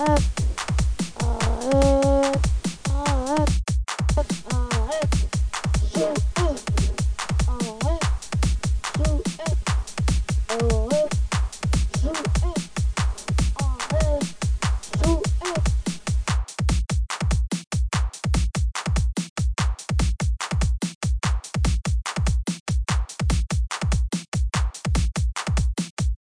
up.